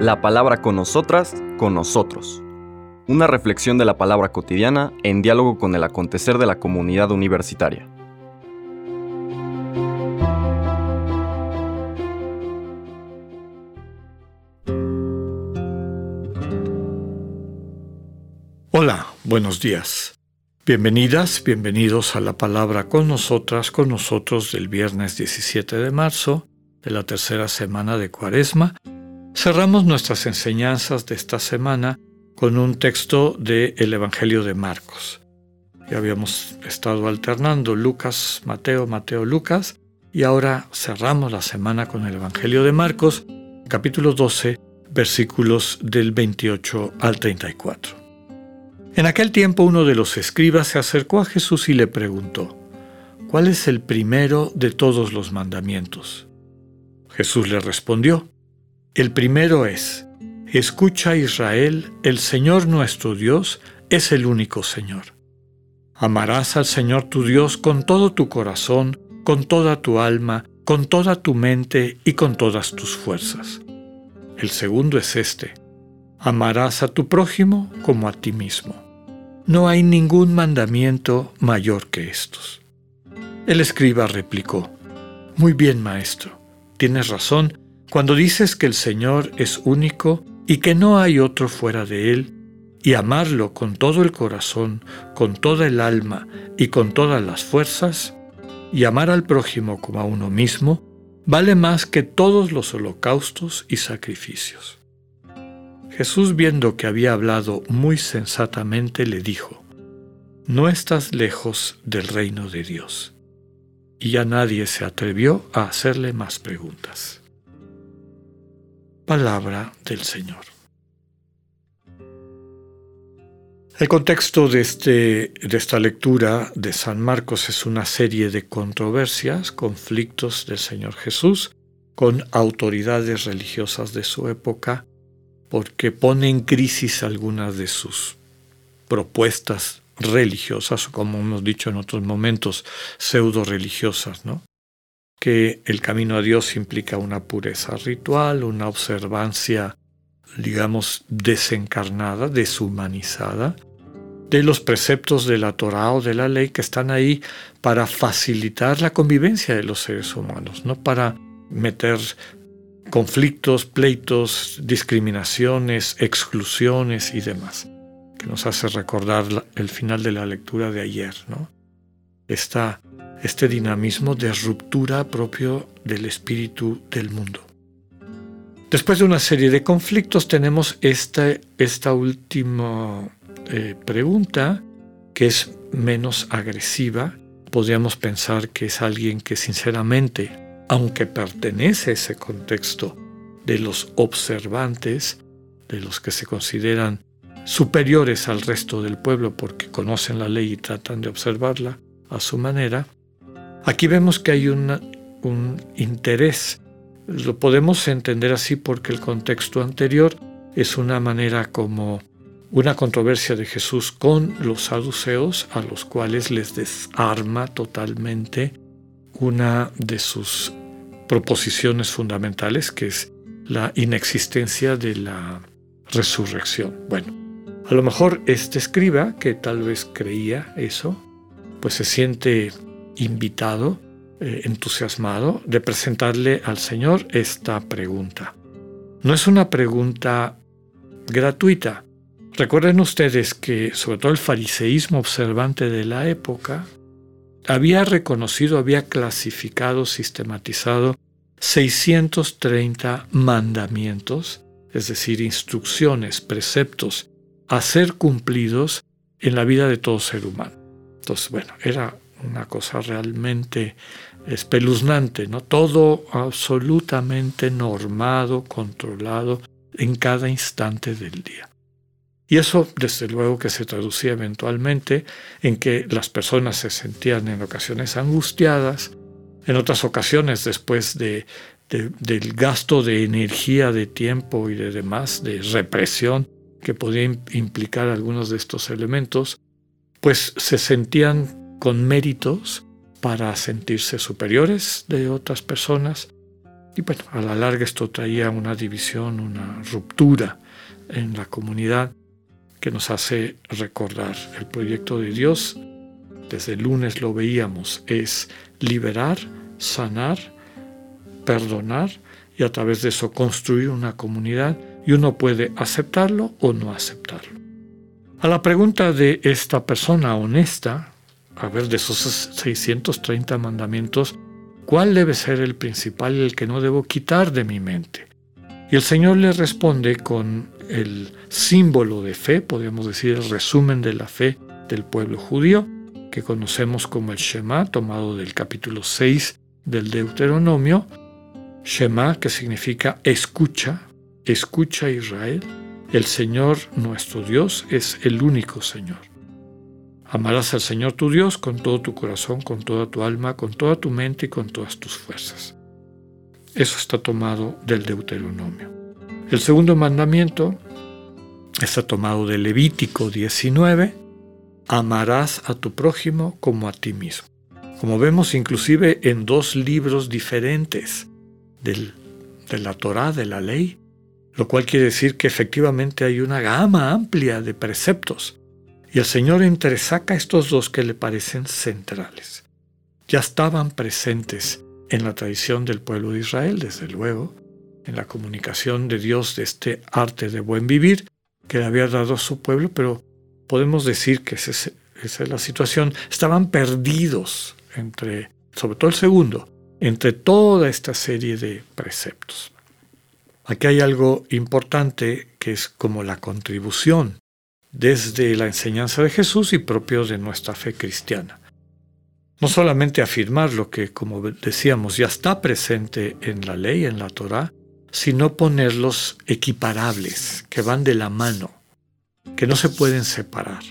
La palabra con nosotras, con nosotros. Una reflexión de la palabra cotidiana en diálogo con el acontecer de la comunidad universitaria. Hola, buenos días. Bienvenidas, bienvenidos a la palabra con nosotras, con nosotros del viernes 17 de marzo de la tercera semana de Cuaresma. Cerramos nuestras enseñanzas de esta semana con un texto del el Evangelio de Marcos. Ya habíamos estado alternando Lucas, Mateo, Mateo, Lucas, y ahora cerramos la semana con el Evangelio de Marcos, capítulo 12, versículos del 28 al 34. En aquel tiempo uno de los escribas se acercó a Jesús y le preguntó, ¿cuál es el primero de todos los mandamientos? Jesús le respondió, el primero es, escucha Israel, el Señor nuestro Dios es el único Señor. Amarás al Señor tu Dios con todo tu corazón, con toda tu alma, con toda tu mente y con todas tus fuerzas. El segundo es este, amarás a tu prójimo como a ti mismo. No hay ningún mandamiento mayor que estos. El escriba replicó, Muy bien, maestro, tienes razón cuando dices que el Señor es único y que no hay otro fuera de Él, y amarlo con todo el corazón, con toda el alma y con todas las fuerzas, y amar al prójimo como a uno mismo, vale más que todos los holocaustos y sacrificios. Jesús viendo que había hablado muy sensatamente le dijo, No estás lejos del reino de Dios. Y ya nadie se atrevió a hacerle más preguntas. Palabra del Señor. El contexto de, este, de esta lectura de San Marcos es una serie de controversias, conflictos del Señor Jesús con autoridades religiosas de su época, porque pone en crisis algunas de sus propuestas religiosas, o como hemos dicho en otros momentos, pseudo religiosas, ¿no? Que el camino a Dios implica una pureza ritual, una observancia, digamos, desencarnada, deshumanizada, de los preceptos de la Torah o de la ley que están ahí para facilitar la convivencia de los seres humanos, no para meter conflictos, pleitos, discriminaciones, exclusiones y demás, que nos hace recordar el final de la lectura de ayer, ¿no? este dinamismo de ruptura propio del espíritu del mundo. Después de una serie de conflictos tenemos esta, esta última eh, pregunta que es menos agresiva. Podríamos pensar que es alguien que sinceramente aunque pertenece a ese contexto de los observantes, de los que se consideran superiores al resto del pueblo porque conocen la ley y tratan de observarla a su manera, aquí vemos que hay un interés. Lo podemos entender así porque el contexto anterior es una manera como una controversia de Jesús con los saduceos, a los cuales les desarma totalmente una de sus proposiciones fundamentales, que es la inexistencia de la resurrección. Bueno, a lo mejor este escriba, que tal vez creía eso, pues se siente invitado, eh, entusiasmado, de presentarle al Señor esta pregunta. No es una pregunta gratuita. Recuerden ustedes que sobre todo el fariseísmo observante de la época había reconocido, había clasificado, sistematizado 630 mandamientos, es decir, instrucciones, preceptos a ser cumplidos en la vida de todo ser humano. Entonces, bueno, era una cosa realmente espeluznante, ¿no? Todo absolutamente normado, controlado en cada instante del día. Y eso, desde luego, que se traducía eventualmente en que las personas se sentían en ocasiones angustiadas, en otras ocasiones después de, del gasto de energía, de tiempo y de demás, de represión que podía implicar algunos de estos elementos, pues se sentían con méritos para sentirse superiores de otras personas Y bueno, a la larga esto traía una división, una ruptura en la comunidad que nos hace recordar el proyecto de Dios. Desde el lunes lo veíamos, es liberar, sanar, perdonar y a través de eso construir una comunidad y uno puede aceptarlo o no aceptarlo. A la pregunta de esta persona honesta, a ver, de esos 630 mandamientos, ¿cuál debe ser el principal y el que no debo quitar de mi mente? Y el Señor le responde con el símbolo de fe, podríamos decir el resumen de la fe del pueblo judío, que conocemos como el Shema, tomado del capítulo 6 del Deuteronomio. Shema, que significa escucha, escucha Israel, el Señor nuestro Dios es el único Señor. Amarás al Señor tu Dios con todo tu corazón, con toda tu alma, con toda tu mente y con todas tus fuerzas. Eso está tomado del Deuteronomio. El segundo mandamiento está tomado del Levítico 19. Amarás a tu prójimo como a ti mismo. Como vemos inclusive en dos libros diferentes del, de la Torá, de la ley, lo cual quiere decir que efectivamente hay una gama amplia de preceptos. Y el Señor entresaca estos dos que le parecen centrales. Ya estaban presentes en la tradición del pueblo de Israel, desde luego, en la comunicación de Dios de este arte de buen vivir que le había dado a su pueblo, pero podemos decir que esa es la situación. Estaban perdidos entre, sobre todo el segundo, entre toda esta serie de preceptos. Aquí hay algo importante que es como la contribución desde la enseñanza de Jesús y propio de nuestra fe cristiana. No solamente afirmar lo que, como decíamos, ya está presente en la ley, en la Torá, sino ponerlos equiparables, que van de la mano, que no se pueden separar.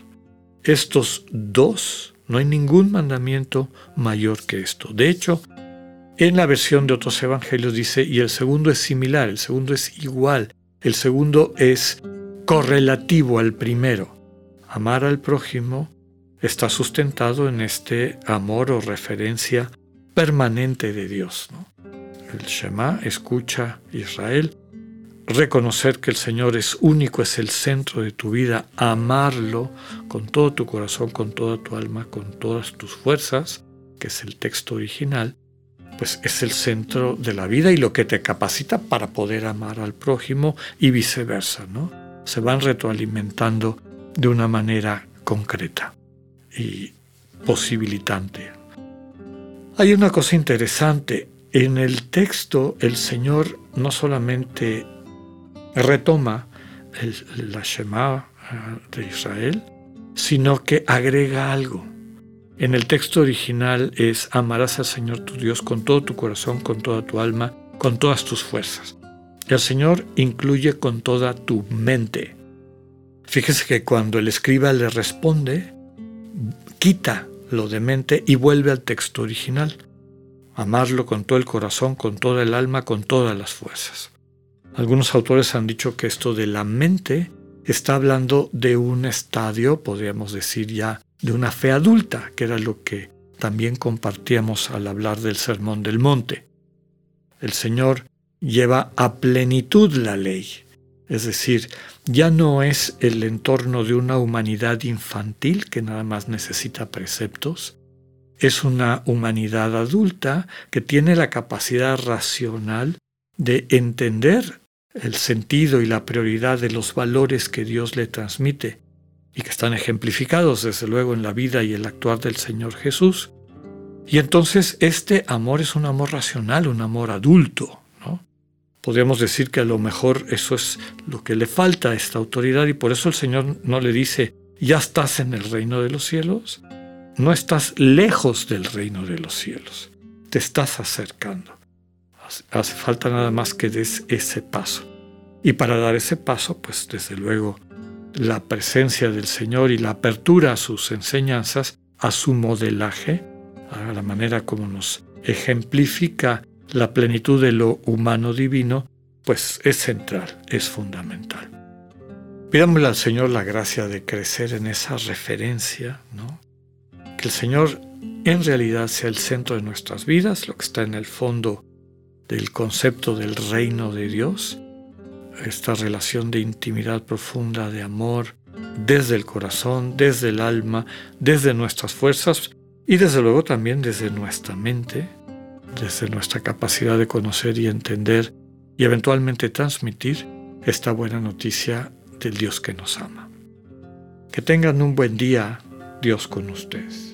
Estos dos, no hay ningún mandamiento mayor que esto. De hecho, en la versión de otros evangelios dice, y el segundo es similar, el segundo es igual, el segundo es correlativo al primero. Amar al prójimo está sustentado en este amor o referencia permanente de Dios. El Shema escucha Israel, reconocer que el Señor es único, es el centro de tu vida, amarlo con todo tu corazón, con toda tu alma, con todas tus fuerzas, que es el texto original, pues es el centro de la vida y lo que te capacita para poder amar al prójimo y viceversa, ¿no? Se van retroalimentando de una manera concreta y posibilitante. Hay una cosa interesante. En el texto el Señor no solamente retoma la Shema ah, de Israel, sino que agrega algo. En el texto original es amarás al Señor tu Dios con todo tu corazón, con toda tu alma, con todas tus fuerzas. El Señor incluye con toda tu mente. Fíjese que cuando el escriba le responde, quita lo de mente y vuelve al texto original. Amarlo con todo el corazón, con toda el alma, con todas las fuerzas. Algunos autores han dicho que esto de la mente está hablando de un estadio, podríamos decir ya, de una fe adulta, que era lo que también compartíamos al hablar del Sermón del Monte. El Señor lleva a plenitud la ley, es decir, ya no es el entorno de una humanidad infantil que nada más necesita preceptos, es una humanidad adulta que tiene la capacidad racional de entender el sentido y la prioridad de los valores que Dios le transmite y que están ejemplificados desde luego en la vida y el actuar del Señor Jesús. Y entonces este amor es un amor racional, un amor adulto. ¿no? Podríamos decir que a lo mejor eso es lo que le falta a esta autoridad y por eso el Señor no le dice, ya estás en el reino de los cielos, no estás lejos del reino de los cielos, te estás acercando. Hace falta nada más que des ese paso. Y para dar ese paso, pues desde luego la presencia del Señor y la apertura a sus enseñanzas, a su modelaje, a la manera como nos ejemplifica la plenitud de lo humano divino, pues es central, es fundamental. Pidámosle al Señor la gracia de crecer en esa referencia, ¿no? Que el Señor en realidad sea el centro de nuestras vidas, lo que está en el fondo del concepto del reino de Dios, esta relación de intimidad profunda, de amor, desde el corazón, desde el alma, desde nuestras fuerzas y desde luego también desde nuestra mente, desde nuestra capacidad de conocer y entender y eventualmente transmitir esta buena noticia del Dios que nos ama. Que tengan un buen día, Dios con ustedes.